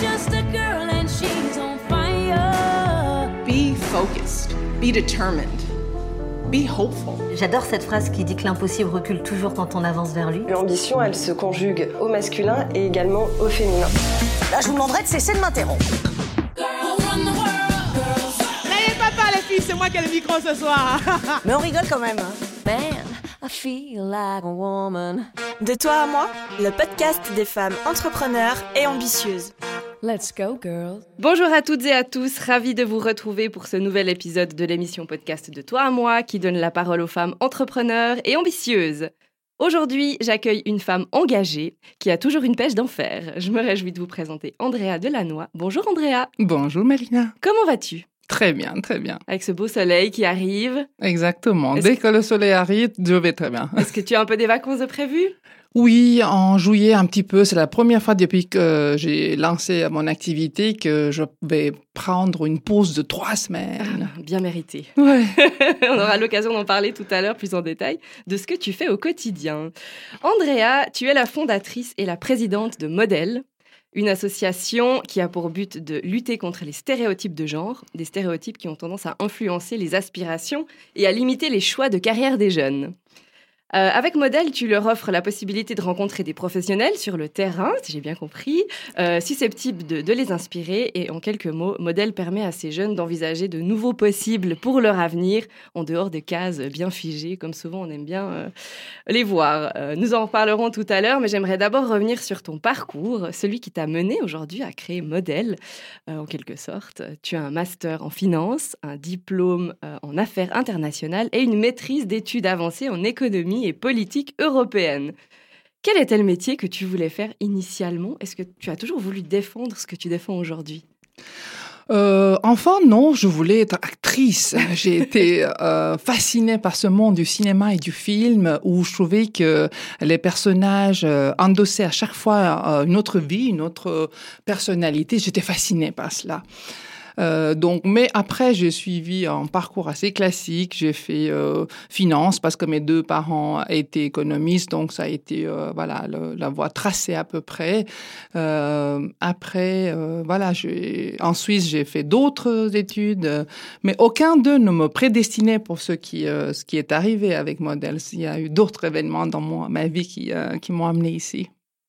Just a girl and she's on fire. Be focused. Be determined. Be hopeful. J'adore cette phrase qui dit que l'impossible recule toujours quand on avance vers lui. L'ambition, elle se conjugue au masculin et également au féminin. Là, je vous demanderai de cesser de m'interrompre. N'ayez pas peur les filles, c'est moi qui ai le micro ce soir. Mais on rigole quand même. hein. Man, I feel like a woman. De toi à moi, le podcast des femmes entrepreneurs et ambitieuses. Let's go, girl. Bonjour à toutes et à tous, ravi de vous retrouver pour ce nouvel épisode de l'émission podcast de Toi à moi qui donne la parole aux femmes entrepreneurs et ambitieuses. Aujourd'hui, j'accueille une femme engagée qui a toujours une pêche d'enfer. Je me réjouis de vous présenter Andrea Delannoy. Bonjour Andrea, Bonjour Marina. comment vas-tu? Très bien, très bien. Avec ce beau soleil qui arrive, Exactement. Dès que le soleil arrive, je vais très bien. est-ce que tu as un peu des vacances de prévues? Oui, en juillet un petit peu. C'est la première fois depuis que j'ai lancé mon activité que je vais prendre une pause de trois semaines. Bien mérité. Ouais. On aura l'occasion d'en parler tout à l'heure plus en détail de ce que tu fais au quotidien. Andrea, tu es la fondatrice et la présidente de Modèle, une association qui a pour but de lutter contre les stéréotypes de genre, des stéréotypes qui ont tendance à influencer les aspirations et à limiter les choix de carrière des jeunes. Euh, avec Modèle, tu leur offres la possibilité de rencontrer des professionnels sur le terrain, si j'ai bien compris, euh, susceptibles de, les inspirer. Et en quelques mots, Modèle permet à ces jeunes d'envisager de nouveaux possibles pour leur avenir, en dehors de cases bien figées, comme souvent on aime bien euh, les voir. Euh, nous en reparlerons tout à l'heure, mais j'aimerais d'abord revenir sur ton parcours, celui qui t'a mené aujourd'hui à créer Modèle, en quelque sorte. Tu as un master en finance, un diplôme en affaires internationales et une maîtrise d'études avancées en économie et politique européenne. Quel était le métier que tu voulais faire initialement? Est-ce que tu as toujours voulu défendre ce que tu défends aujourd'hui? Euh, enfant, non, je voulais être actrice. J'ai été euh, fascinée par ce monde du cinéma et du film où je trouvais que les personnages euh, endossaient à chaque fois euh, une autre vie, une autre personnalité. J'étais fascinée par cela. Euh, donc, mais après, j'ai suivi un parcours assez classique. J'ai fait euh, finance parce que mes deux parents étaient économistes, donc ça a été euh, voilà la voie tracée à peu près. Euh, après, euh, voilà, en Suisse j'ai fait d'autres études, mais aucun d'eux ne me prédestinait pour ce qui ce qui est arrivé avec Models. Il y a eu d'autres événements dans mon, ma vie qui qui m'ont amené ici.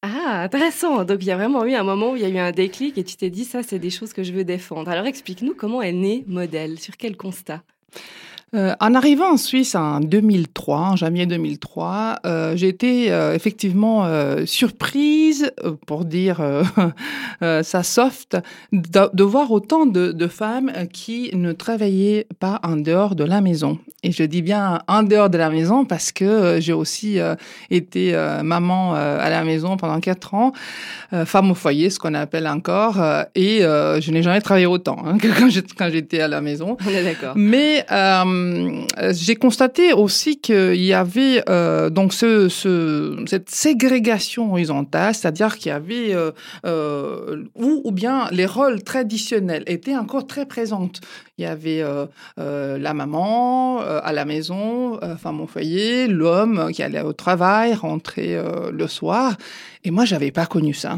Ah, intéressant. Donc il y a vraiment eu un moment où il y a eu un déclic et tu t'es dit ça, c'est des choses que je veux défendre. Alors explique-nous comment est né Modèle, sur quel constat? Euh, en arrivant en Suisse en 2003, en janvier 2003, euh, j'ai été euh, effectivement surprise, pour dire ça soft, de, de voir autant de, de femmes qui ne travaillaient pas en dehors de la maison. Et je dis bien en dehors de la maison parce que j'ai aussi été maman à la maison pendant quatre ans, femme au foyer, ce qu'on appelle encore, et je n'ai jamais travaillé autant hein, que quand j'étais- quand j'étais à la maison. On est d'accord. Mais euh, j'ai constaté aussi qu'il y avait euh, donc ce, ce, cette ségrégation horizontale, c'est-à-dire qu'il y avait euh, euh, ou, bien les rôles traditionnels étaient encore très présentes. Il y avait euh, euh, la maman euh, à la maison, euh, femme au foyer, l'homme qui allait au travail, rentrait euh, le soir. Et moi, j'avais pas connu ça.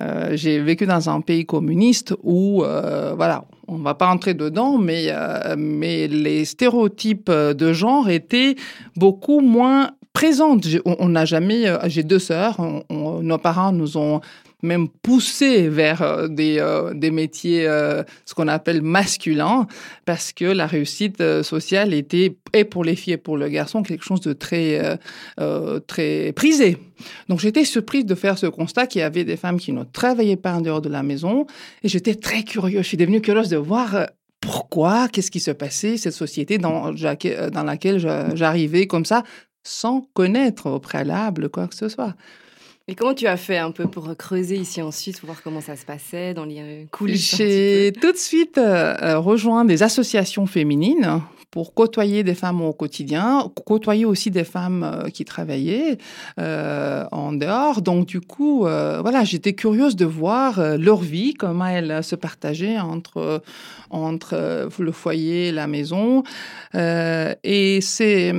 Euh, j'ai vécu dans un pays communiste où, euh, voilà, on va pas entrer dedans, mais, euh, mais les stéréotypes de genre étaient beaucoup moins présentes. On n'a jamais, j'ai deux sœurs, nos parents nous ont même poussé vers euh, des, euh, des métiers, euh, ce qu'on appelle masculins, parce que la réussite sociale était, et pour les filles et pour le garçon, quelque chose de très, très prisé. Donc j'étais surprise de faire ce constat qu'il y avait des femmes qui ne travaillaient pas en dehors de la maison, et j'étais très curieuse. Je suis devenue curieuse de voir pourquoi, qu'est-ce qui se passait, cette société dans, dans laquelle j'arrivais comme ça, sans connaître au préalable quoi que ce soit. Et comment tu as fait un peu pour creuser ici en Suisse pour voir comment ça se passait dans les coulisses J'ai tout de suite euh, rejoint des associations féminines pour côtoyer des femmes au quotidien, côtoyer aussi des femmes euh, qui travaillaient euh, en dehors. Donc du coup, euh, voilà, j'étais curieuse de voir leur vie, comment elles se partageaient entre entre le foyer la maison. Et c'est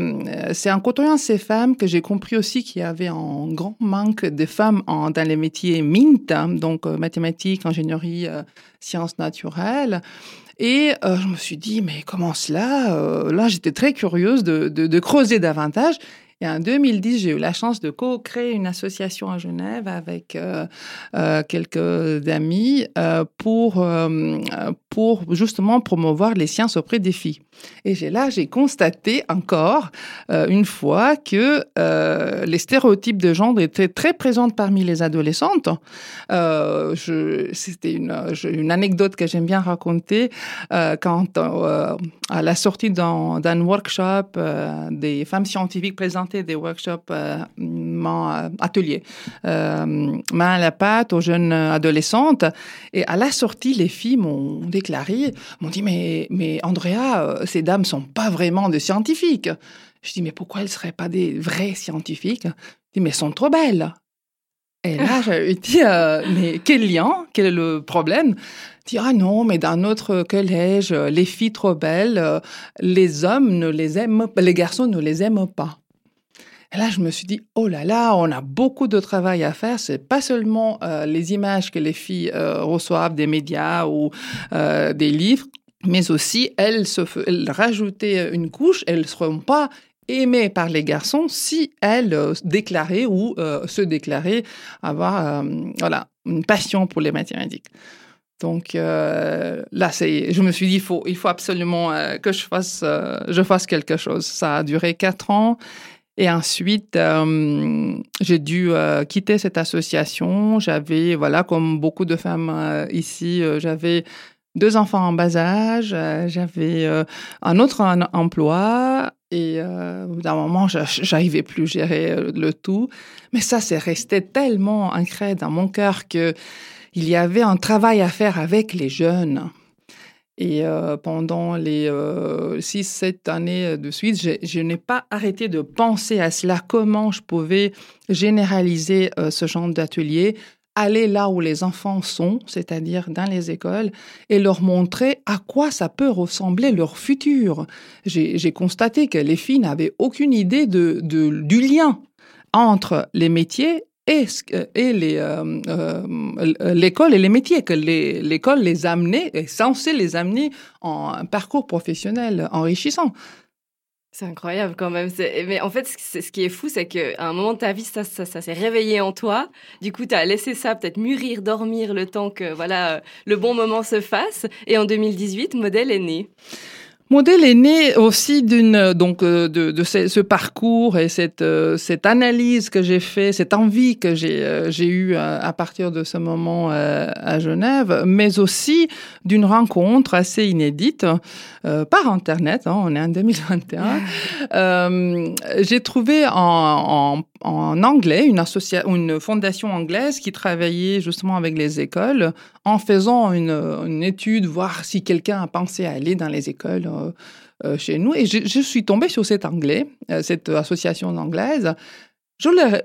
c'est en côtoyant ces femmes que j'ai compris aussi qu'il y avait un grand manque des femmes dans les métiers MINT, hein, donc mathématiques, ingénierie, sciences naturelles. Et euh, je me suis dit, mais comment cela euh, Là, j'étais très curieuse de, de, de creuser davantage. Et en 2010, j'ai eu la chance de co-créer une association à Genève avec euh, euh, quelques amis euh, pour, euh, pour justement promouvoir les sciences auprès des filles. Et là, j'ai constaté encore euh, une fois que euh, les stéréotypes de genre étaient très présents parmi les adolescentes. Euh, C'était une, une anecdote que j'aime bien raconter quand à la sortie d'un workshop, des femmes scientifiques présentaient des workshops mon atelier euh, main à la pâte aux jeunes adolescentes. Et à la sortie, les filles m'ont déclaré, m'ont dit mais mais Andrea, euh, ces dames sont pas vraiment des scientifiques. Je dis mais pourquoi elles seraient pas des vrais scientifiques? Je dis mais elles sont trop belles. Et là, j'ai dit, euh, mais quel lien? Quel est le problème? Dit, ah non, mais dans notre collège, euh, les filles trop belles, les hommes ne les aiment, les garçons ne les aiment pas. Et là, je me suis dit, oh là là, on a beaucoup de travail à faire. C'est pas seulement euh, les images que les filles euh, reçoivent des médias ou euh, des livres, mais aussi elles, se, rajoutaient une couche, elles ne seront pas aimées par les garçons si elles déclaraient ou se déclaraient avoir voilà, une passion pour les mathématiques. Donc là, c'est, je me suis dit, il faut, il faut absolument que je fasse, je fasse quelque chose. Ça a duré quatre ans. Et ensuite, euh, j'ai dû euh, quitter cette association. J'avais, voilà, comme beaucoup de femmes euh, ici, j'avais deux enfants en bas âge, j'avais un autre emploi et au bout d'un moment, j'a- j'arrivais plus à gérer le tout. Mais ça, c'est resté tellement ancré dans mon cœur que il y avait un travail à faire avec les jeunes. Et euh, pendant les euh, six, sept années de suite, je, n'ai pas arrêté de penser à cela, comment je pouvais généraliser euh, ce genre d'atelier, aller là où les enfants sont, c'est-à-dire dans les écoles, et leur montrer à quoi ça peut ressembler leur futur. J'ai constaté que les filles n'avaient aucune idée du lien entre les métiers et, et euh, euh, l'école et les métiers, que l'école les amenait, est censée les amener en un parcours professionnel enrichissant. C'est incroyable quand même. Mais en fait, ce qui est fou, c'est qu'à un moment de ta vie, ça, s'est réveillé en toi. Du coup, tu as laissé ça peut-être mûrir, dormir le temps que voilà le bon moment se fasse. Et en 2018, Modèle est né. Modèle est né aussi d'une donc euh, de, de ce, ce parcours et cette euh, cette analyse que j'ai fait, cette envie que j'ai euh, j'ai eu à, à partir de ce moment euh, à Genève, mais aussi d'une rencontre assez inédite euh, par internet. hein, on est en 2021. Euh, j'ai trouvé en, en, en anglais une, une fondation anglaise qui travaillait justement avec les écoles en faisant une, étude, voir si quelqu'un a pensé à aller dans les écoles euh, euh, chez nous. Et je, suis tombée sur cet anglais, euh, cette association anglaise.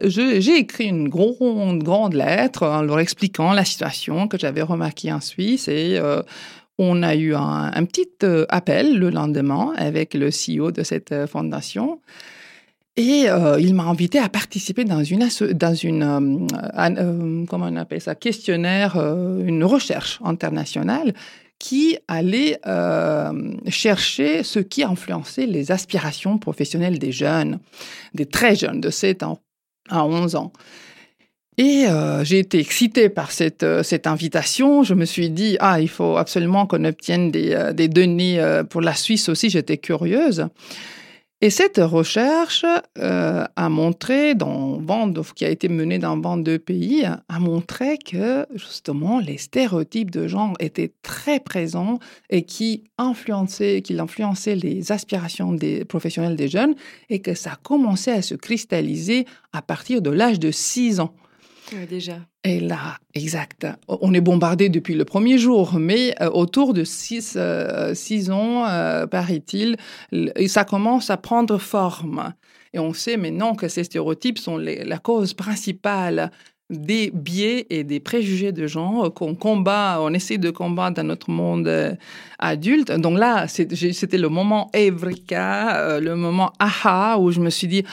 J'ai écrit une grande, grande lettre en leur expliquant la situation que j'avais remarquée en Suisse et on a eu un, petit appel le lendemain avec le CEO de cette fondation. Et euh, il m'a invité à participer dans une, dans une euh, an- euh, comment on appelle ça, questionnaire, euh, une recherche internationale qui allait euh, chercher ce qui influençait les aspirations professionnelles des jeunes, des très jeunes, de 7 ans à 11 ans. Et euh, j'ai été excitée par cette, cette invitation. Je me suis dit, ah, il faut absolument qu'on obtienne des, des données pour la Suisse aussi. J'étais curieuse. Et cette recherche euh, a montré, dans qui a été menée dans bande de pays, a montré que justement les stéréotypes de genre étaient très présents et qui influençaient, influençaient les aspirations des professionnels des jeunes et que ça commençait à se cristalliser à partir de l'âge de 6 ans. Déjà. Et là, exact. On est bombardé depuis le premier jour, mais euh, autour de six, euh, six ans, euh, paraît-il, ça commence à prendre forme. Et on sait maintenant que ces stéréotypes sont la cause principale des biais et des préjugés de genre qu'on combat, on essaie de combattre dans notre monde euh, adulte. Donc là, c'était le moment euh, le moment aha, où je me suis dit,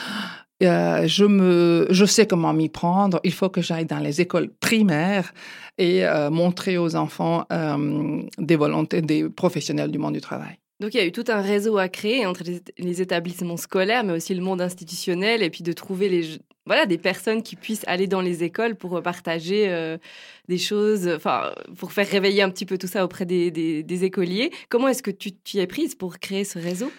euh, je sais comment m'y prendre. Il faut que j'aille dans les écoles primaires et euh, montrer aux enfants euh, des volontés, des professionnels du monde du travail. Donc il y a eu tout un réseau à créer entre les, établissements scolaires, mais aussi le monde institutionnel, et puis de trouver des personnes qui puissent aller dans les écoles pour partager euh, des choses, enfin, pour faire réveiller un petit peu tout ça auprès des écoliers. Comment est-ce que tu t'y es prise pour créer ce réseau?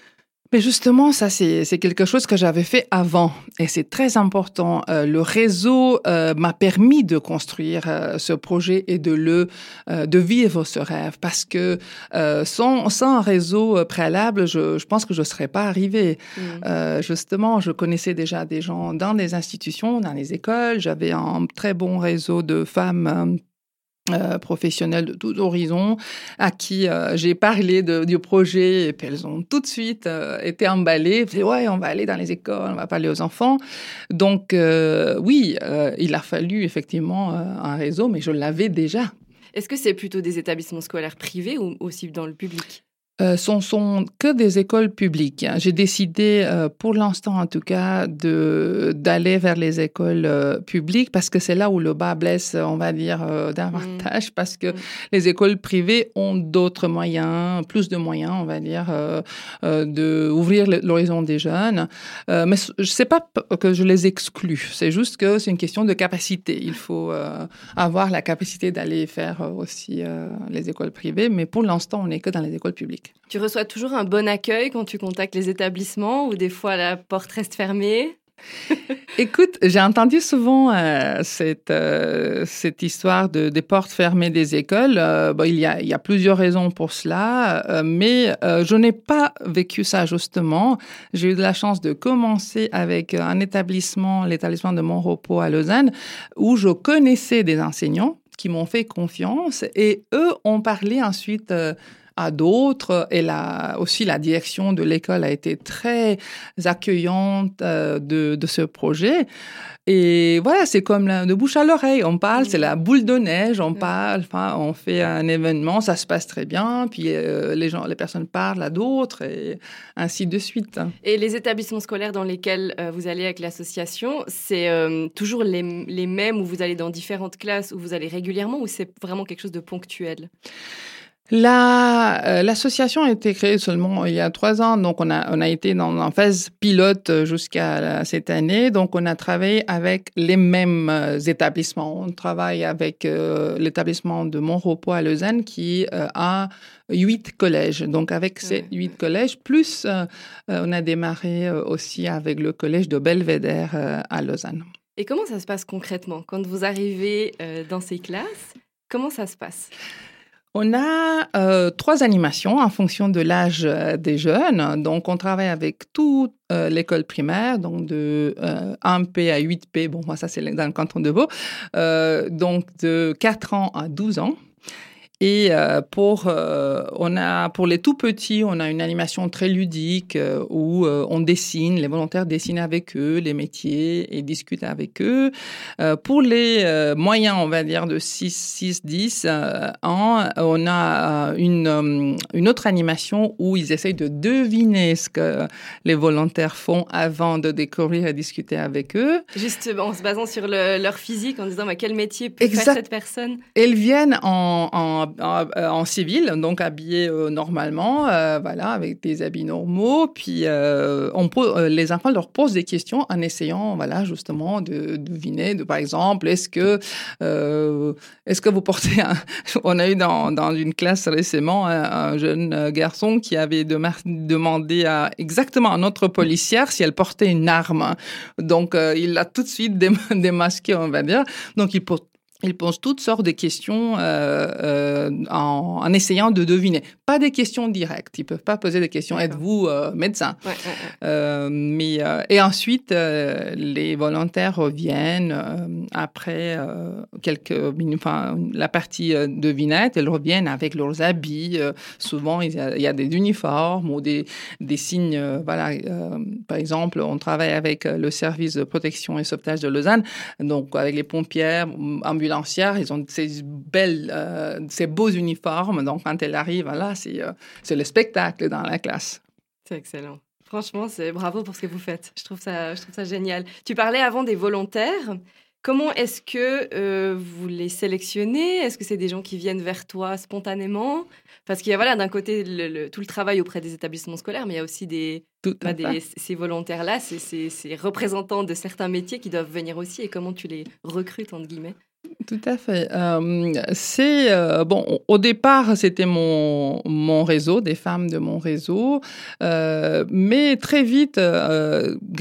Mais justement, ça, c'est quelque chose que j'avais fait avant. Et c'est très important. Euh, le réseau euh, m'a permis de construire euh, ce projet et de le, euh, de vivre ce rêve. Parce que euh, sans, sans un réseau préalable, je, je pense que je ne serais pas arrivée. Mm. justement, je connaissais déjà des gens dans des institutions, dans les écoles. J'avais un très bon réseau de femmes euh, professionnels de tout horizon à qui euh, j'ai parlé de, du projet et puis elles ont tout de suite euh, été emballées. Dit, ouais, on va aller dans les écoles, on va parler aux enfants. Donc oui, il a fallu effectivement un réseau, mais je l'avais déjà. Est-ce que c'est plutôt des établissements scolaires privés ou aussi dans le public? Euh, sont, sont que des écoles publiques. J'ai décidé, euh, pour l'instant en tout cas, de d'aller vers les écoles euh, publiques parce que c'est là où le bas blesse, on va dire, euh, davantage, parce que Mm. les écoles privées ont d'autres moyens, plus de moyens, on va dire, euh, euh, de ouvrir l'horizon des jeunes. Euh, mais je sais pas que je les exclus. C'est juste que c'est une question de capacité. Il faut euh, avoir la capacité d'aller faire aussi euh, les écoles privées, mais pour l'instant, on n'est que dans les écoles publiques. Tu reçois toujours un bon accueil quand tu contactes les établissements ou des fois la porte reste fermée? Écoute, j'ai entendu souvent euh, cette, euh, cette histoire de, des portes fermées des écoles. Euh, il, y a, il y a plusieurs raisons pour cela, mais je n'ai pas vécu ça justement. J'ai eu de la chance de commencer avec un établissement, l'établissement de Montrepos à Lausanne, où je connaissais des enseignants qui m'ont fait confiance et eux ont parlé ensuite à d'autres et la, aussi la direction de l'école a été très accueillante euh, de, de ce projet. Et voilà, c'est comme la, de bouche à l'oreille. On parle, c'est la boule de neige, on parle, enfin, on fait un événement, ça se passe très bien, puis euh, les gens, les personnes parlent à d'autres et ainsi de suite. Et les établissements scolaires dans lesquels euh, vous allez avec l'association, c'est toujours les, les mêmes où vous allez dans différentes classes, où vous allez régulièrement, ou c'est vraiment quelque chose de ponctuel? La, euh, l'association a été créée seulement il y a trois ans, donc on a, on a été dans en phase pilote jusqu'à la- cette année. Donc on a travaillé avec les mêmes euh, établissements. On travaille avec euh, l'établissement de Montrepos à Lausanne qui euh, a huit collèges. Donc avec ces huit collèges, plus euh, euh, on a démarré euh, aussi avec le collège de Belvédère euh, à Lausanne. Et comment ça se passe concrètement? Quand vous arrivez euh, dans ces classes, comment ça se passe? On a euh, trois animations en fonction de l'âge euh, des jeunes. Donc, on travaille avec toute euh, l'école primaire, donc de euh, 1P à 8P. Bon, moi, ça, c'est dans le canton de Vaud. Euh, donc, de 4 ans à 12 ans. Et euh, pour, euh, on a, pour les tout petits, on a une animation très ludique euh, où on dessine, les volontaires dessinent avec eux les métiers et discutent avec eux. Pour les moyens, on va dire de 6, 6 10 euh, ans, on a une, une autre animation où ils essayent de deviner ce que les volontaires font avant de découvrir et discuter avec eux. Juste euh, en se basant sur le- leur physique, en disant bah, quel métier peut Exact. faire cette personne? Elles viennent en, en, en, en civil, donc habillées euh, normalement, euh, voilà, avec des habits normaux. Puis euh, on euh, les enfants leur posent des questions en essayant, voilà, justement, de, de deviner, de par exemple, est-ce que euh, est-ce que vous portez un... On a eu dans, dans une classe récemment un, un jeune euh, garçon qui avait demandé à exactement à notre policière si elle portait une arme. Donc euh, il l'a tout de suite dém- démasqué, on va dire. Donc il pose il pose toutes sortes de questions euh, euh, en, en essayant de deviner. Pas des questions directes. Ils peuvent pas poser des questions. Êtes-vous euh, médecin? Ouais, ouais, ouais. Mais et ensuite les volontaires reviennent après quelques minutes. Enfin, la partie devinette, ils reviennent avec leurs habits. Souvent, il y, a, il y a des uniformes ou des des signes. voilà. par exemple, on travaille avec le service de protection et sauvetage de Lausanne, donc avec les pompières, ils ont ces belles, euh, ces beaux uniformes. Donc quand elle arrive, là, c'est euh, c'est le spectacle dans la classe. C'est excellent. Franchement, c'est bravo pour ce que vous faites. Je trouve ça, je trouve ça génial. Tu parlais avant des volontaires. Comment est-ce que euh, vous les sélectionnez? Est-ce que c'est des gens qui viennent vers toi spontanément? Parce qu'il y a voilà, d'un côté le- le- tout le travail auprès des établissements scolaires, mais il y a aussi des, bah, des- ces volontaires-là, ces, ces- ces représentants de certains métiers qui doivent venir aussi. Et comment tu les recrutes, entre guillemets? Tout à fait. Euh, c'est euh, bon. au- départ, c'était mon mon réseau, des femmes de mon réseau, Euh, mais très vite,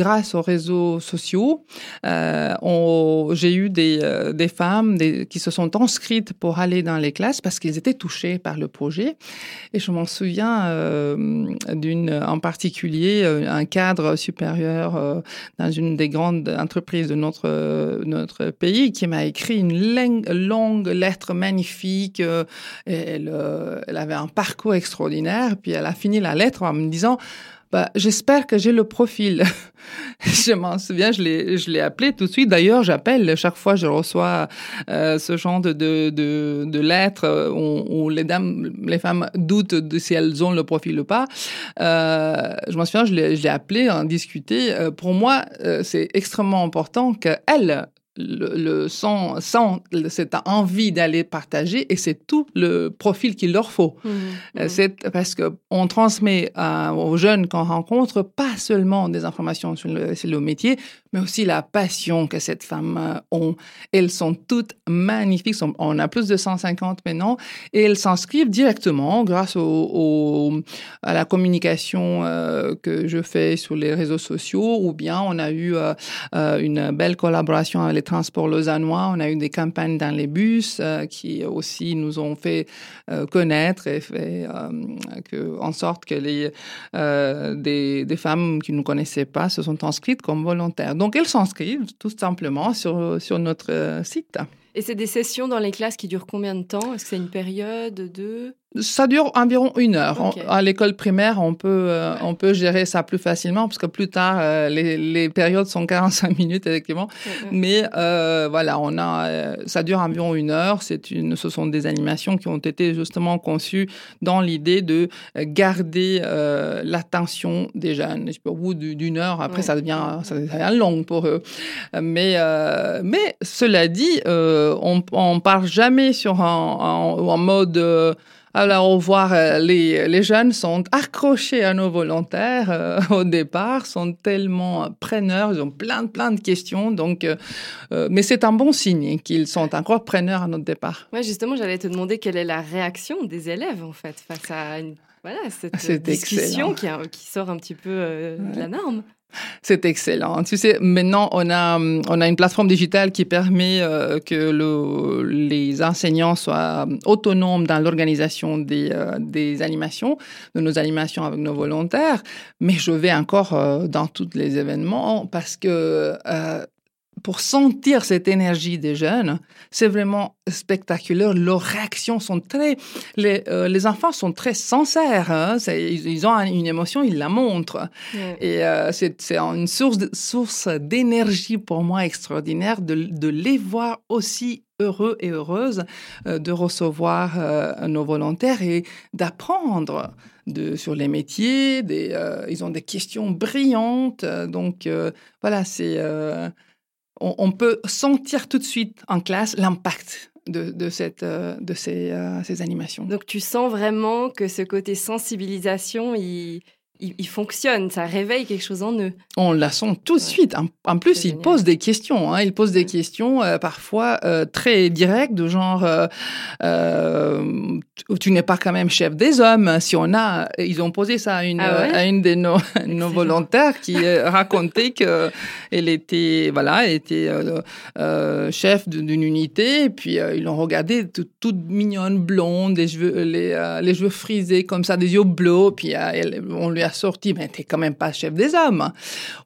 grâce aux réseaux sociaux, j'ai eu des des femmes qui se sont inscrites pour aller dans les classes parce qu'ils étaient touchés par le projet. Et je m'en souviens d'une en particulier, un cadre supérieur dans une des grandes entreprises de notre notre pays qui m'a écrit une longue, lettre magnifique. euh, euh, elle avait un parcours extraordinaire. Puis elle a fini la lettre en me disant. Bah, j'espère que j'ai le profil. je m'en souviens, je l'ai, appelé tout de suite. D'ailleurs, j'appelle chaque fois je reçois euh, ce genre de, de, lettres où, les dames, les femmes doutent de si elles ont le profil ou pas. Je m'en souviens, je l'ai, je l'ai appelé, en discuté. Pour moi, c'est extrêmement important qu'elle le, le sent cette envie d'aller partager et c'est tout le profil qu'il leur faut. Euh, C'est parce que on transmet euh, aux jeunes qu'on rencontre pas seulement des informations sur le, sur le métier, mais aussi la passion que cette femme euh, ont. Elles sont toutes magnifiques. On a plus de 150 maintenant et elles s'inscrivent directement grâce au, au- à la communication euh, que je fais sur les réseaux sociaux ou bien on a eu euh, une belle collaboration avec les transports lausannois. On a eu des campagnes dans les bus euh, qui aussi nous ont fait euh, connaître et fait euh, en sorte que les, des, des femmes qui ne connaissaient pas se sont inscrites comme volontaires. Donc elles s'inscrivent tout simplement sur, sur notre site. Et c'est des sessions dans les classes qui durent combien de temps? Est-ce que c'est une période de Ça dure environ une heure. On- à l'école primaire, on peut, euh, on peut gérer ça plus facilement parce que plus tard, euh, les, les périodes sont 45 minutes, effectivement. Mais euh, voilà, on a, euh, ça dure environ une heure. C'est une, ce sont des animations qui ont été justement conçues dans l'idée de garder euh, l'attention des jeunes. Au bout du- d'une heure, après, Ouais. ça devient, ça devient long pour eux. Mais, euh, mais cela dit, euh, on, on part jamais sur un, un, un mode. Alors, au revoir, euh, les, les jeunes sont accrochés à nos volontaires euh, au départ, sont tellement preneurs, ils ont plein, plein de questions. Donc, euh, euh, mais c'est un bon signe qu'ils sont encore preneurs à notre départ. Ouais, justement, j'allais te demander quelle est la réaction des élèves en fait face à une, voilà, cette C'est euh, discussion excellent. qui, a- qui sort un petit peu euh, de la norme. C'est excellent. Tu sais, maintenant, on a, on a une plateforme digitale qui permet euh, que le, les enseignants soient autonomes dans l'organisation des, euh, des animations, de nos animations avec nos volontaires. Mais je vais encore euh, dans tous les événements parce que pour sentir cette énergie des jeunes, c'est vraiment spectaculaire. Leurs réactions sont très, les, euh, les enfants sont très sincères. Hein. Ils, ils ont une émotion, ils la montrent. Et euh, c'est une source source d'énergie pour moi extraordinaire de, de les voir aussi heureux et heureuses euh, de recevoir nos volontaires et d'apprendre de, sur les métiers. Des, ils ont des questions brillantes. donc voilà, c'est on, peut sentir tout de suite en classe l'impact de, euh, ces, euh, ces animations. Donc tu sens vraiment que ce côté sensibilisation, il, il, il fonctionne, ça réveille quelque chose en eux. On la sent tout de suite. En, en plus, C'est il génial. pose des questions. Hein. Il pose des questions euh, parfois euh, très directes, de genre euh, euh, tu- n'es pas quand même chef des hommes. Si on a, ils ont posé ça à une, Ah ouais? à une de nos, volontaires qui euh, racontait que elle était, voilà, elle était chef d'une unité. Et puis ils l'ont regardée tout- toute mignonne, blonde, les cheveux, les, les cheveux frisés comme ça, des yeux bleus. Puis elle- on lui a sorti, mais t'es quand même pas chef des hommes.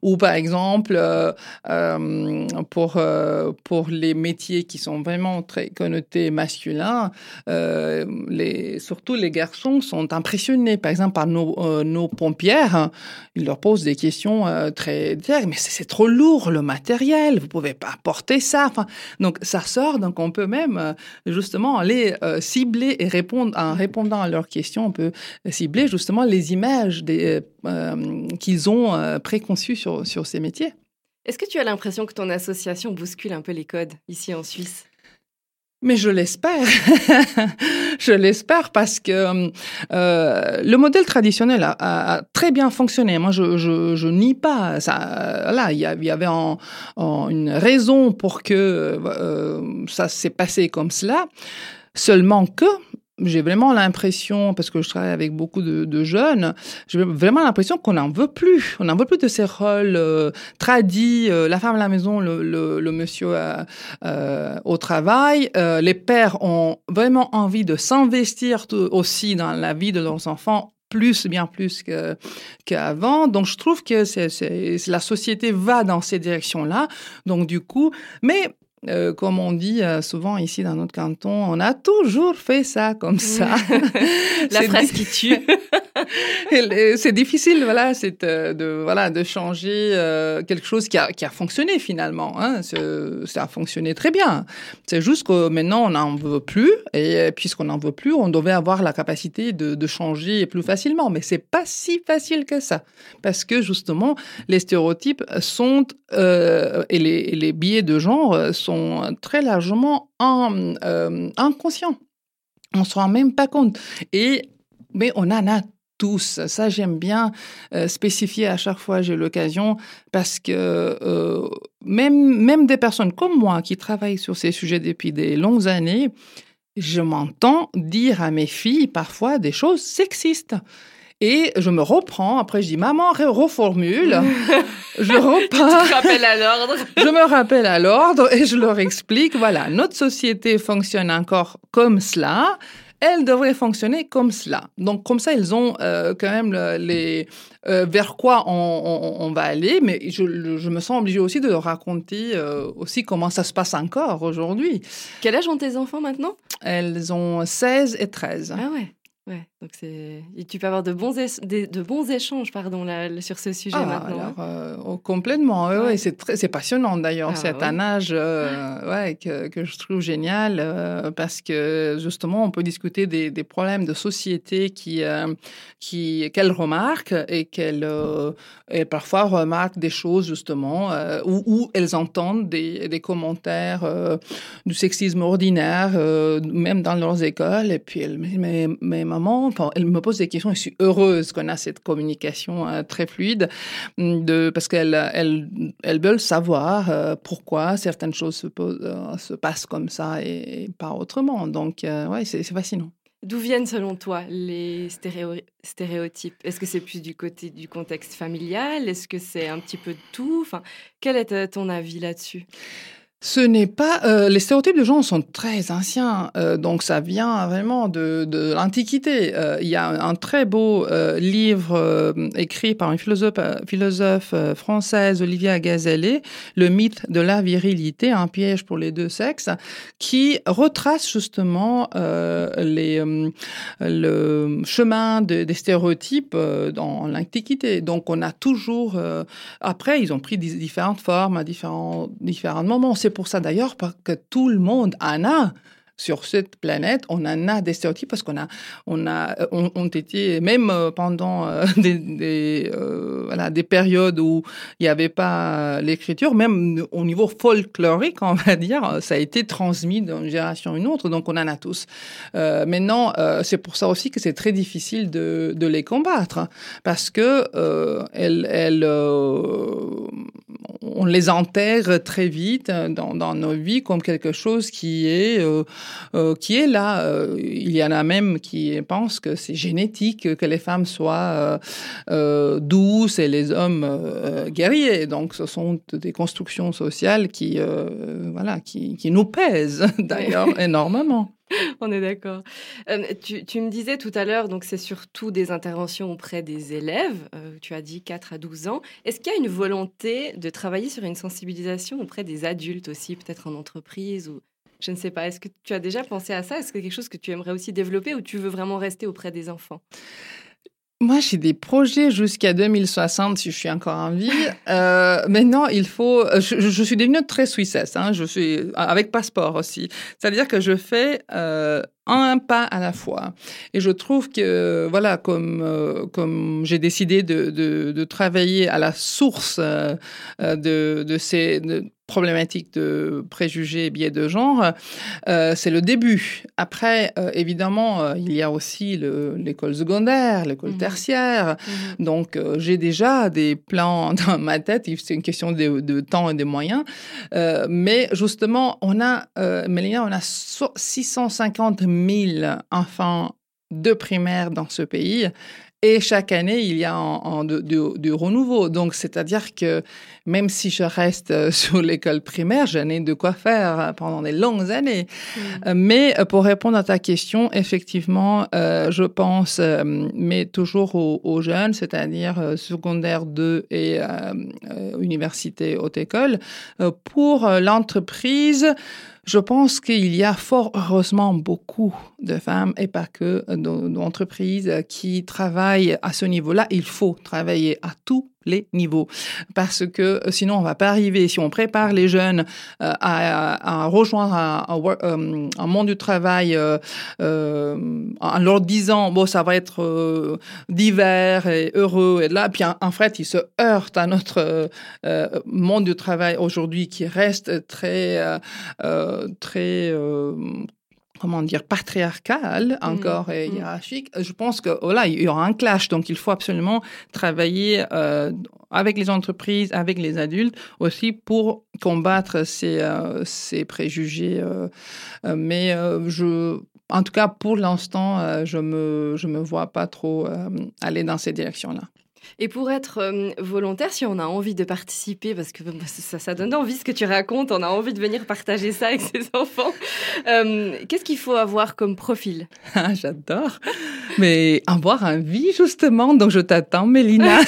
Ou par exemple, euh, euh, pour, euh, pour les métiers qui sont vraiment très connotés masculins, les, surtout les garçons sont impressionnés, par exemple, par nos, nos pompières. hein. Ils leur posent des questions très directes, mais c'est trop lourd le matériel, vous pouvez pas porter ça. Enfin, donc ça sort, donc on peut même justement aller cibler et répondre en répondant à leurs questions, on peut cibler justement les images des, qu'ils ont euh, préconçus sur, sur ces métiers. Est-ce que tu as l'impression que ton association bouscule un peu les codes ici en Suisse? Mais je l'espère. je l'espère parce que euh, le modèle traditionnel a, a, très bien fonctionné. Moi, je, je, je nie pas ça. Là, il y, avait en, en une raison pour que euh, ça s'est passé comme cela. Seulement que j'ai vraiment l'impression, parce que je travaille avec beaucoup de, jeunes, j'ai vraiment l'impression qu'on n'en veut plus. On n'en veut plus de ces rôles euh, tradis, euh, la femme à la maison, le, le, le monsieur euh, euh au travail. Euh, les pères ont vraiment envie de s'investir aussi dans la vie de leurs enfants plus, bien plus qu'avant. Donc, je trouve que c'est, la société va dans ces directions-là. Donc, du coup, mais euh, comme on dit euh, souvent ici dans notre canton, on a toujours fait ça comme ça. La phrase qui tue. c'est difficile, voilà, c'est euh, de voilà de changer quelque chose qui a, qui a fonctionné finalement. Hein. Ça a fonctionné très bien. C'est juste que maintenant on n'en veut plus et puisqu'on n'en veut plus, on devait avoir la capacité de, de changer plus facilement. Mais c'est pas si facile que ça parce que justement les stéréotypes sont et, les, les biais de genre sont très largement en, euh, inconscients. On se rend même pas compte. Et mais on en a tous. Ça, j'aime bien euh, spécifier à chaque fois j'ai l'occasion parce que euh, même, même des personnes comme moi qui travaillent sur ces sujets depuis des longues années, je m'entends dire à mes filles parfois des choses sexistes. Et je me reprends, après je dis maman, reformule. je repars. Tu te rappelles à l'ordre. je me rappelle à l'ordre et je leur explique, voilà, notre société fonctionne encore comme cela elles devraient fonctionner comme cela. Donc comme ça, elles ont euh, quand même le, les euh, vers quoi on, on, on, va aller, mais je, je, me sens obligée aussi de leur raconter euh, aussi comment ça se passe encore aujourd'hui. Quel âge ont tes enfants maintenant? Elles ont 16 et 13. Ah ouais. Ouais, donc c'est tu peux avoir de bons de bons échanges pardon là, sur ce sujet ah, maintenant. Alors, euh, oh, complètement, ouais, ouais. c'est très c'est passionnant d'ailleurs. Ah, c'est un âge euh, ouais que, que je trouve génial euh, parce que justement on peut discuter des, des problèmes de société qui euh, qui qu'elle remarque et qu'elle euh, parfois remarque des choses justement où, où elles entendent des, des commentaires du sexisme ordinaire même dans leurs écoles et puis elles mais mais maman, elle me pose des questions, je suis heureuse qu'on a cette communication euh, très fluide, de, parce qu'elle elle, elle veulent savoir euh, pourquoi certaines choses euh, se passent comme ça et, et pas autrement. Donc, ouais, c'est fascinant. D'où viennent selon toi les stéréo stéréotypes? Est-ce que c'est plus du côté du contexte familial? Est-ce que c'est un petit peu de tout? Enfin, Quel est ton avis là-dessus? Ce n'est pas euh, les stéréotypes de genre sont très anciens, euh, donc ça vient vraiment de, l'Antiquité. Euh, il y a un, très beau livre écrit par une philosophe, française, Olivia Gazellet, Le mythe de la virilité, un piège pour les deux sexes, qui retrace justement les, le chemin de, des stéréotypes dans l'Antiquité. Donc on a toujours, après ils ont pris différentes formes à différents différents moments. C'est pour ça d'ailleurs que tout le monde en a sur cette planète, on en a des stéréotypes parce qu'on a, on a, on, on été même pendant euh, des, des, euh, des périodes où il n'y avait pas l'écriture, même au niveau folklorique, on va dire, ça a été transmis d'une génération à une autre, donc on en a tous. Euh, maintenant, euh, c'est pour ça aussi que c'est très difficile de, les combattre parce que euh, elles, elles on les enterre très vite dans, dans, nos vies comme quelque chose qui est euh, euh, qui est là. Euh, il y en a même qui pensent que c'est génétique que les femmes soient douces et les hommes guerriers. Donc, ce sont des constructions sociales qui voilà qui, qui nous pèsent d'ailleurs énormément. On est d'accord. Euh, tu, me disais tout à l'heure, donc c'est surtout des interventions auprès des élèves. Euh, tu as dit 4 à 12 ans. Est-ce qu'il y a une volonté de travailler sur une sensibilisation auprès des adultes aussi, peut-être en entreprise ou je ne sais pas. Est-ce que tu as déjà pensé à ça? Est-ce que c'est quelque chose que tu aimerais aussi développer ou tu veux vraiment rester auprès des enfants? Moi, j'ai des projets jusqu'à 2060 si je suis encore en vie. Euh, maintenant, il faut. Je, je, suis devenue très suissesse. Hein, je suis avec passeport aussi. C'est-à-dire que je fais euh, un pas à la fois. Et je trouve que voilà, comme euh, comme j'ai décidé de, de, de, travailler à la source euh, de, de ces de, problématique de préjugés et biais de genre, euh, c'est le début. Après, euh, évidemment, euh, il y a aussi l'école secondaire, l'école mmh. tertiaire. Mmh. Donc, j'ai déjà des plans dans ma tête. C'est une question de, de, temps et de moyens. Mais justement, on a, Mélina, on a 650 000 enfants de primaire dans ce pays. Et chaque année, il y a de, renouveau. Donc, c'est-à-dire que même si je reste euh, sur l'école primaire, j'en ai de quoi faire pendant des longues années. Mm. Euh, mais euh, pour répondre à ta question, effectivement, je pense, mais toujours aux, jeunes, c'est-à-dire secondaire 2 et université haute école, pour l'entreprise, je pense qu'il y a fort heureusement beaucoup de femmes et pas que d'entreprises qui travaillent à ce niveau-là. Il faut travailler à tout les niveaux. Parce que euh, sinon, on va pas arriver, si on prépare les jeunes euh, à, rejoindre euh, un, monde du travail en leur disant, bon, ça va être divers et heureux, et là, puis en, fait, ils se heurtent à notre monde du travail aujourd'hui qui reste très, très comment dire, patriarcal mmh. encore et mmh. hiérarchique, je pense que oh là, il y aura un clash. Donc, il faut absolument travailler euh, avec les entreprises, avec les adultes aussi pour combattre ces, euh, ces préjugés. Euh, mais je, en tout cas, pour l'instant, je me, je me vois pas trop aller dans ces directions-là. Et pour être euh, volontaire, si on a envie de participer, parce que bah, ça, ça, donne envie ce que tu racontes, on a envie de venir partager ça avec ses enfants, euh, qu'est-ce qu'il faut avoir comme profil? Ah, J'adore. Mais avoir envie, justement. Donc, je t'attends, Mélina.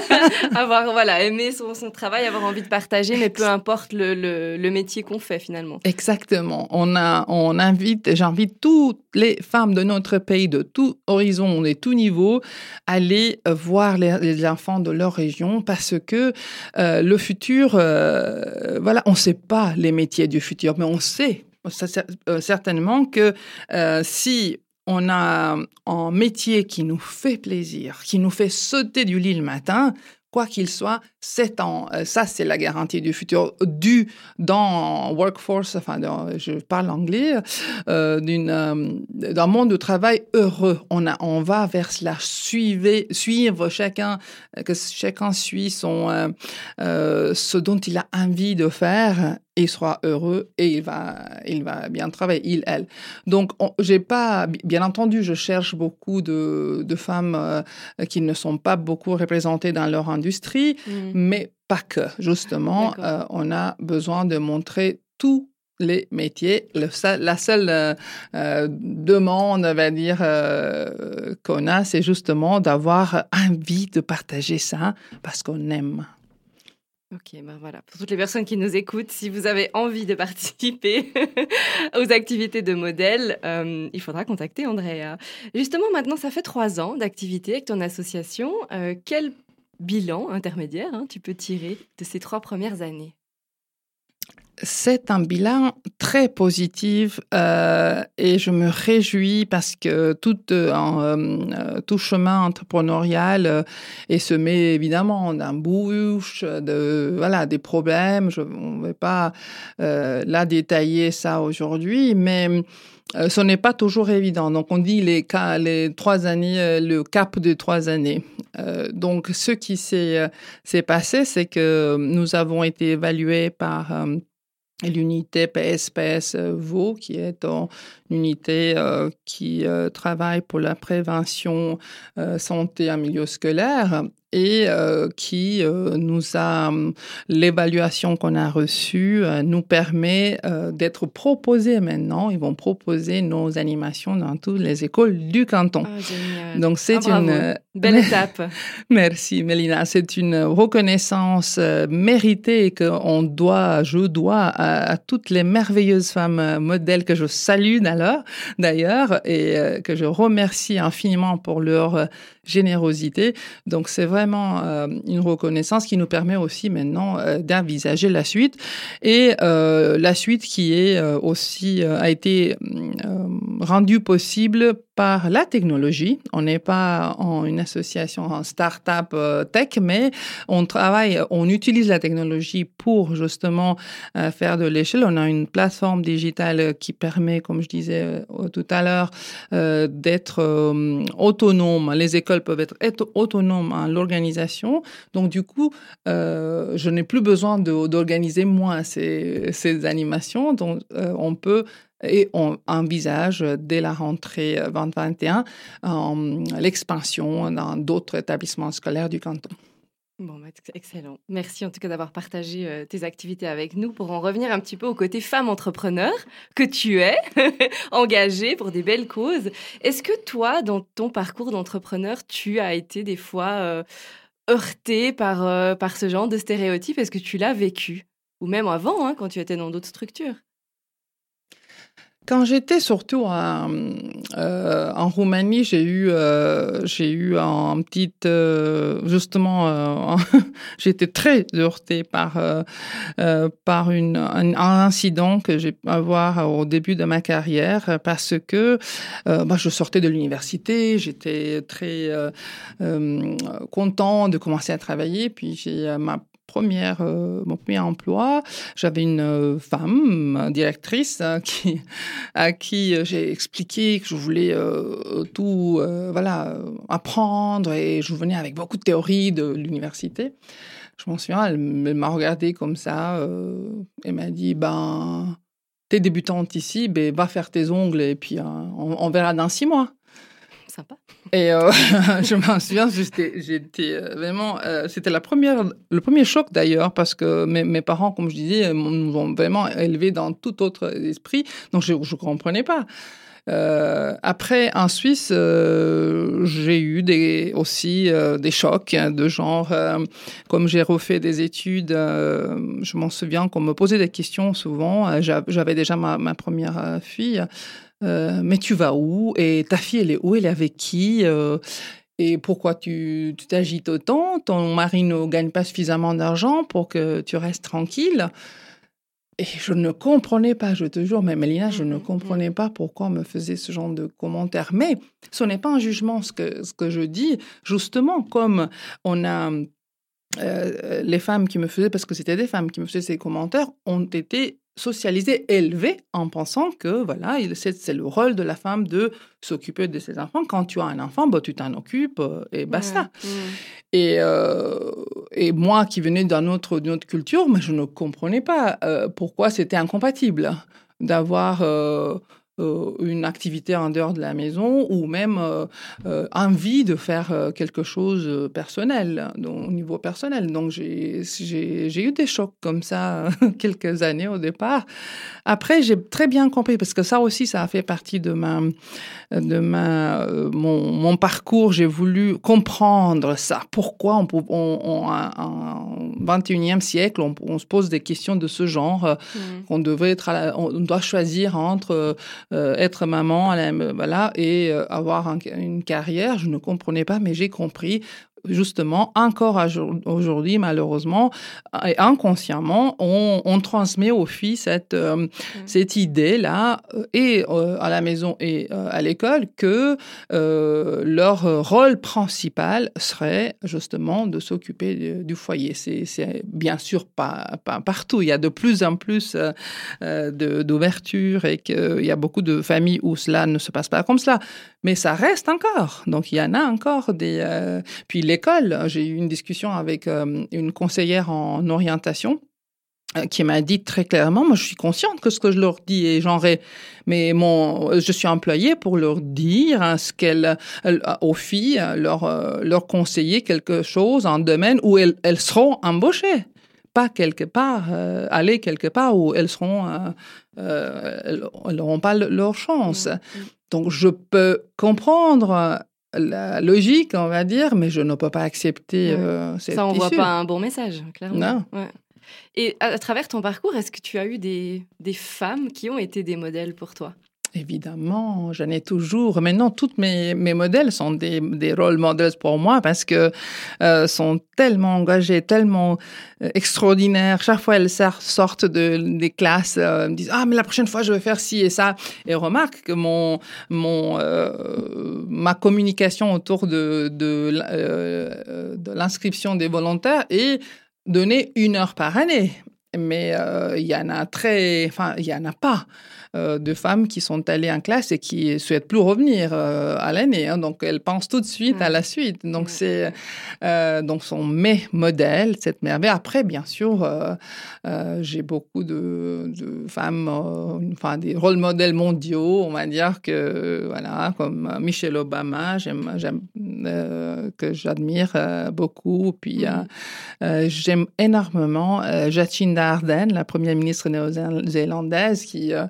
avoir, voilà, aimer son, son, travail, avoir envie de partager, mais peu importe le, le, le métier qu'on fait, finalement. Exactement. On, a, on invite, j'invite toutes les femmes de notre pays, de tout horizon et tout niveau, à aller voir les les enfants de leur région parce que euh, le futur, euh, voilà, on ne sait pas les métiers du futur, mais on sait euh, certainement que si on a un métier qui nous fait plaisir, qui nous fait sauter du lit le matin, quoi qu'il soit, ans. Euh, ça, c'est la garantie du futur dû dans workforce, enfin, je parle anglais, euh, d'une, euh, d'un monde de travail heureux. On, a, on va vers cela. Suivez, suivre chacun, que chacun suit son, euh, ce dont il a envie de faire il sera heureux et il va, il va bien travailler, il, elle. Donc, j'ai pas, bien entendu, je cherche beaucoup de, de femmes euh, qui ne sont pas beaucoup représentées dans leur industrie, mm. mais pas que. Justement, euh, on a besoin de montrer tous les métiers. Le, la seule euh, demande, on va dire, qu'on a, c'est justement d'avoir envie de partager ça parce qu'on aime. Ok, ben voilà. Pour toutes les personnes qui nous écoutent, si vous avez envie de participer aux activités de modèle, euh, il faudra contacter Andrea. Justement, maintenant, ça fait trois ans d'activité avec ton association. Euh, quel bilan intermédiaire hein, tu peux tirer de ces trois premières années? C'est un bilan très positif euh, et je me réjouis parce que tout, euh, euh, chemin entrepreneurial est semé évidemment d'embûches, de voilà des problèmes. Je ne vais pas là détailler ça aujourd'hui, mais ce n'est pas toujours évident. Donc, on dit les, trois années, le cap de trois années. donc, ce qui s'est passé, c'est que nous avons été évalués par l'unité PSPS euh, qui est une unité euh, qui euh, travaille pour la prévention santé en milieu scolaire. et qui nous a l'évaluation qu'on a reçue nous permet d'être proposés maintenant. Ils vont proposer nos animations dans toutes les écoles du canton. Ah. Donc c'est Ah, une Belle étape. Merci Mélina, c'est une reconnaissance euh, méritée qu'on doit, je dois à, à toutes les merveilleuses femmes euh, modèles que je salue d'ailleurs, et euh, que je remercie infiniment pour leur euh, générosité. Donc c'est vraiment une reconnaissance qui nous permet aussi maintenant d'envisager la suite et la suite qui est aussi a été rendue possible par la technologie. On n'est pas en une association en start-up euh, tech, mais on travaille, on utilise la technologie pour justement euh, faire de l'échelle. On a une plateforme digitale qui permet, comme je disais euh, tout à l'heure, d'être autonome. Les écoles peuvent être, autonomes en l'organisation. Donc du coup, je n'ai plus besoin d'organiser moi ces, ces animations. Donc on peut et on envisage euh, dès la rentrée euh, 2021 euh, l'expansion dans d'autres établissements scolaires du canton. Bon, bah, ex- excellent. Merci en tout cas d'avoir partagé euh, tes activités avec nous pour en revenir un petit peu au côté femme entrepreneur que tu es, engagée pour des belles causes. Est-ce que toi, dans ton parcours d'entrepreneur, tu as été des fois euh, heurtée par, euh, par ce genre de stéréotypes? Est-ce que tu l'as vécu? Ou même avant, hein, quand tu étais dans d'autres structures? Quand j'étais surtout en, euh, en Roumanie, j'ai eu, euh, j'ai eu un petit, euh, justement, euh, j'étais très heurtée par, euh, euh, par une, un, incident que j'ai pu avoir au début de ma carrière parce que moi, je sortais de l'université, j'étais très content de commencer à travailler, puis j'ai ma première, euh, mon premier emploi, j'avais une euh, femme directrice hein, à qui euh, j'ai expliqué que je voulais tout voilà, apprendre et je venais avec beaucoup de théories de l'université. Je m'en souviens, elle, m'a regardé comme ça et m'a dit ben, T'es débutante ici, ben, va faire tes ongles et puis on verra dans six mois. Et euh, je m'en souviens, j'étais, euh, vraiment, euh, c'était la première, le premier choc d'ailleurs, parce que mes, parents, comme je disais, nous ont vraiment élevés dans tout autre esprit, donc je ne comprenais pas. Euh, après, en Suisse, euh, j'ai eu des, aussi euh, des chocs hein, de genre, euh, comme j'ai refait des études, euh, je m'en souviens qu'on me posait des questions souvent. J'a- J'avais déjà ma, première fille. Euh, mais tu vas où? Et ta fille, elle est où? Elle est avec qui? Euh, Et pourquoi tu t'agites autant? Ton mari ne gagne pas suffisamment d'argent pour que tu restes tranquille? Et je ne comprenais pas, je te jure, mais Mélina, je ne Mhm, comprenais pas pourquoi on me faisait ce genre de commentaires. Mais ce n'est pas un jugement ce que, ce que je dis. Justement, comme on a euh, les femmes qui me faisaient, parce que c'était des femmes qui me faisaient ces commentaires, ont été socialisées, élevées en pensant que voilà, il- c'est le rôle de la femme de s'occuper de ses enfants. Quand tu as un enfant, bah, tu t'en occupes euh, et basta. Et, euh, et moi qui venais d'une autre, autre culture, mais je ne comprenais pas euh, pourquoi c'était incompatible d'avoir euh, une activité en dehors de la maison ou même euh, euh, envie de faire euh, quelque chose personnel, donc, au niveau personnel. Donc j'ai eu des chocs comme ça quelques années au départ. Après, j'ai très bien compris, parce que ça aussi, ça a fait partie de ma, de ma, euh, mon, mon parcours. J'ai voulu comprendre ça. Pourquoi on, on, on, en 21e siècle, on, on se pose des questions de ce genre, euh, Mm. qu'on devait être, la- on doit choisir entre euh, être maman, la- voilà, et euh, avoir un- une carrière. Je ne comprenais pas, mais j'ai compris justement, encore aujourd'hui, malheureusement, et inconsciemment, on, on transmet aux filles cette, euh, cette idée-là, euh, et euh, à la maison et euh, à l'école, que leur rôle principal serait justement de s'occuper du, foyer. C'est bien sûr pas, pas partout. Il y a de plus en plus d'ouverture et qu'il y a beaucoup de familles où cela ne se passe pas comme cela. Mais ça reste encore. Donc, il y en a encore des... euh, Puis l'école, j'ai eu une discussion avec euh, une conseillère en orientation euh, qui m'a dit très clairement, moi je suis consciente que ce que je leur dis est genré, mais mon, je suis employée pour leur dire hein, ce qu'elles, euh, aux filles, leur, euh, leur conseiller quelque chose en domaine où elles, elles seront embauchées, pas quelque part, euh, aller quelque part où elles seront, euh, euh, elles n'auront pas le- leur chance. Donc je peux comprendre la logique, on va dire, mais je ne peux pas accepter Ouais. cette Ça envoie issue. pas un bon message, clairement. Non. Ouais. Et à, à travers ton parcours, est-ce que tu as eu des, des femmes qui ont été des modèles pour toi? Évidemment, j'en ai toujours. Maintenant, toutes mes, mes modèles sont des, des role models pour moi parce que euh, sont tellement engagées, tellement euh, extraordinaires. Chaque fois, elles sor- sortent de, des classes, euh, me disent ah mais la prochaine fois je vais faire ci et ça. Et remarque que mon mon euh, ma communication autour de de, l'inscription des volontaires est donnée une heure par année. Mais il y en a très, enfin il y en a pas de femmes qui sont allées en classe et qui souhaitent plus revenir euh, à l'année. hein. donc, elles pensent tout de suite à Ouais. la suite. Donc, Ouais. c'est euh, donc sont mes modèles, cette merveille. Après, bien sûr, euh, euh, j'ai beaucoup de, de femmes, euh, enfin des rôles modèles mondiaux, on va dire que voilà, comme euh, Michelle Obama, j'aime, euh, que j'admire euh, beaucoup. Puis euh, euh, j'aime énormément euh, Jacinda Ardern, la première ministre néo-zélandaise, qui euh,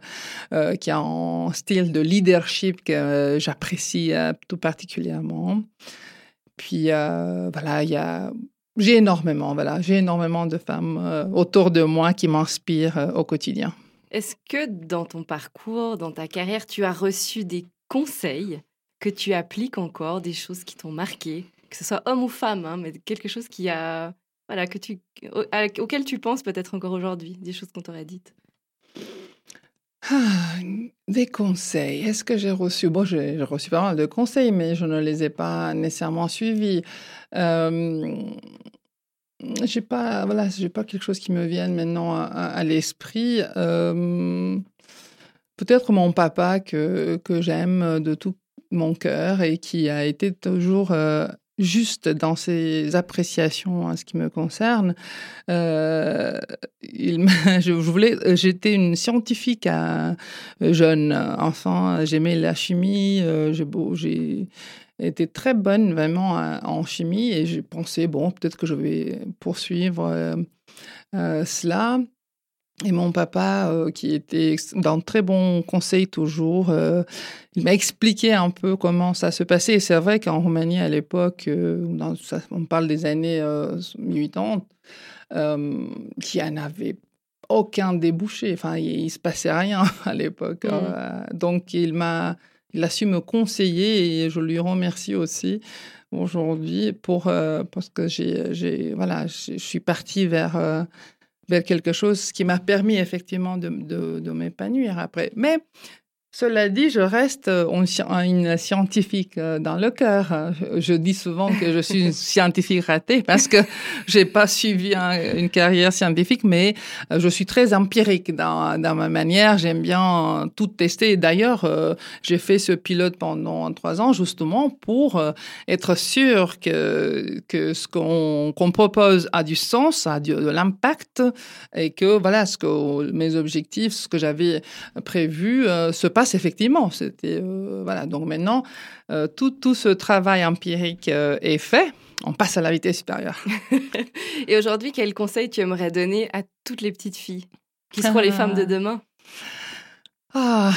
euh, qui a un style de leadership que euh, j'apprécie euh, tout particulièrement. Puis voilà, il y a j'ai énormément, voilà, j'ai énormément de femmes autour de moi qui m'inspirent au quotidien. Est-ce que dans ton parcours, dans ta carrière, tu as reçu des conseils que tu appliques encore, des choses qui t'ont marqué, que ce soit homme ou femme, hein, mais quelque chose qui a, voilà, que tu, auquel tu penses peut-être encore aujourd'hui, des choses qu'on t'aurait dites? Ah, des conseils. Est-ce que j'ai reçu? Bon, j'ai reçu pas mal de conseils, mais je ne les ai pas nécessairement suivis. Euh, j'ai pas, voilà, j'ai pas quelque chose qui me vienne maintenant à, à- l'esprit. Peut-être mon papa que que j'aime de tout mon cœur et qui a été toujours euh, juste dans ses appréciations en ce qui me concerne. Euh, je, voulais, j'étais une scientifique à jeune enfant. J'aimais la chimie. euh, j'ai été très bonne vraiment à- en chimie et j'ai pensé bon peut-être que je vais poursuivre euh, euh, cela. Et mon papa, euh, qui était dans de très bons conseils toujours, euh, il m'a expliqué un peu comment ça se passait. Et c'est vrai qu'en Roumanie, à l'époque, euh, on parle des années euh, 80, euh, qu'il n'y en avait aucun débouché. Enfin, il ne se passait rien à l'époque. Mhm. Euh, donc, il m'a, il a su me conseiller et je lui remercie aussi aujourd'hui pour parce que j'ai, voilà, je suis partie vers quelque chose qui m'a permis effectivement de, de, de m'épanouir après. Mais cela dit, je reste euh, une, sci- une scientifique euh, dans le cœur. Je, dis souvent que je suis une scientifique ratée parce que j'ai pas suivi un- une carrière scientifique, mais euh, je suis très empirique dans, dans ma manière. J'aime bien tout tester. D'ailleurs, j'ai fait ce pilote pendant trois ans justement pour être sûr que, que ce qu'on propose a du sens, a du- de l'impact et que voilà, ce que mes objectifs, ce que j'avais prévu se passe effectivement. C'était euh, voilà. Donc maintenant, euh, tout, tout ce travail empirique euh, est fait. On passe à la vitesse supérieure. Et aujourd'hui, quel conseil tu aimerais donner à toutes les petites filles qui seront les Ah. femmes de demain? Ah,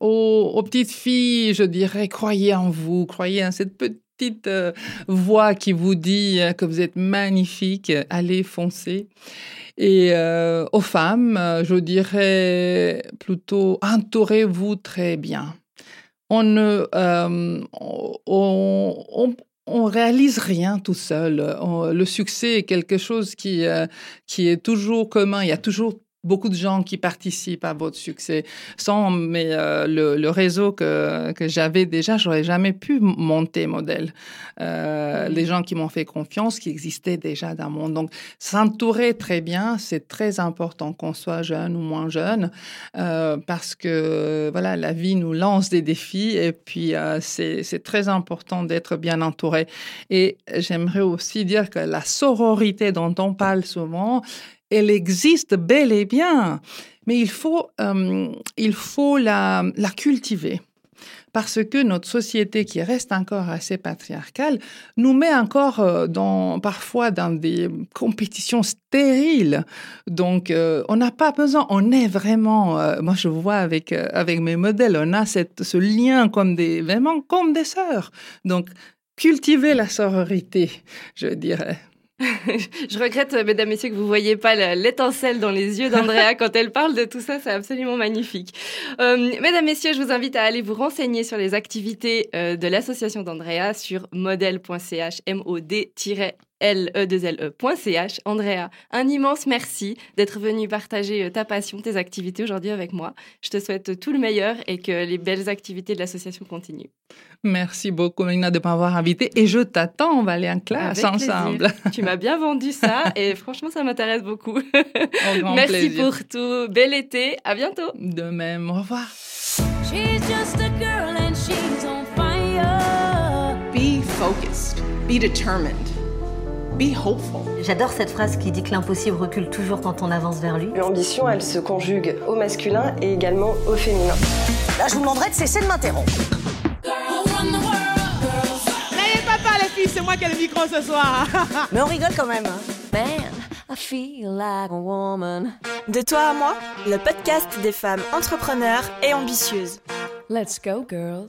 aux, aux petites filles, je dirais, croyez en vous, croyez en cette petite euh, voix qui vous dit euh, que vous êtes magnifique, allez foncer. Et euh, aux femmes, euh, je dirais plutôt entourez-vous très bien. On ne, euh, on, réalise rien tout seul. Le succès est quelque chose qui, euh, qui est toujours commun. Il y a toujours beaucoup de gens qui participent à votre succès. Sans mais, euh, le, le réseau que, que j'avais déjà, j'aurais jamais pu monter modèle. Euh, Les gens qui m'ont fait confiance, qui existaient déjà dans mon... Donc, s'entourer très bien, c'est très important qu'on soit jeune ou moins jeune, euh, parce que voilà, la vie nous lance des défis et puis euh, c'est très important d'être bien entouré. Et j'aimerais aussi dire que la sororité dont on parle souvent elle existe bel et bien, mais il faut, euh, il faut la, cultiver parce que notre société qui reste encore assez patriarcale nous met encore euh, dans, parfois dans des compétitions stériles. Donc, euh, on n'a pas besoin, on est vraiment, moi je vois avec, avec mes modèles, on a cette, ce lien comme des, vraiment comme des sœurs. Donc, cultiver la sororité, je dirais. je regrette, mesdames, messieurs, que vous voyez pas l'étincelle dans les yeux d'Andrea quand elle parle de tout ça. C'est absolument magnifique. Euh, mesdames, messieurs, je vous invite à aller vous renseigner sur les activités euh, de l'association d'Andrea sur modèle.ch, M-O-D- le2le.ch. Andrea, un immense merci d'être venu partager euh, ta passion, tes activités aujourd'hui avec moi. Je te souhaite tout le meilleur et que les belles activités de l'association continuent. Merci beaucoup, Nina, de m'avoir invité et je t'attends. On va aller en classe ensemble. tu m'as bien vendu ça et franchement, ça m'intéresse beaucoup. merci pour tout. Bel été. À bientôt. De même. Au revoir. She's just a girl and she's on fire. Be focused. Be determined. Be hopeful. J'adore cette phrase qui dit que l'impossible recule toujours quand on avance vers lui. L'ambition, elle se conjugue au masculin et également au féminin. Là, je vous demanderai de cesser de m'interrompre. N'ayez pas peur, les filles, c'est moi qui ai le micro ce soir. Mais on rigole quand même. Man, I feel like a woman. De toi à moi, le podcast des femmes entrepreneurs et ambitieuses. Let's go, girl.